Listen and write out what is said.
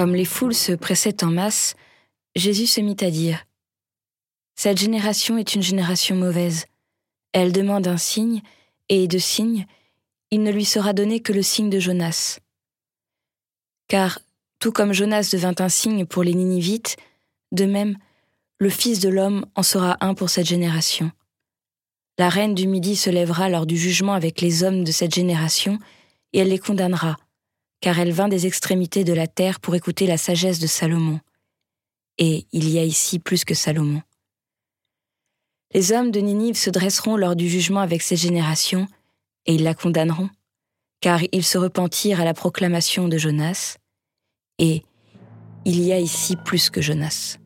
Comme les foules se pressaient en masse, Jésus se mit à dire Cette génération est une génération mauvaise. Elle demande un signe, et de signe, il ne lui sera donné que le signe de Jonas. Car, tout comme Jonas devint un signe pour les Ninivites, de même, le Fils de l'homme en sera un pour cette génération. La reine du Midi se lèvera lors du jugement avec les hommes de cette génération, et elle les condamnera, car elle vint des extrémités de la terre pour écouter la sagesse de Salomon. Et il y a ici plus que Salomon. Les hommes de Ninive se dresseront lors du jugement avec ces générations, et ils la condamneront, car ils se repentirent à la proclamation de Jonas, et il y a ici plus que Jonas.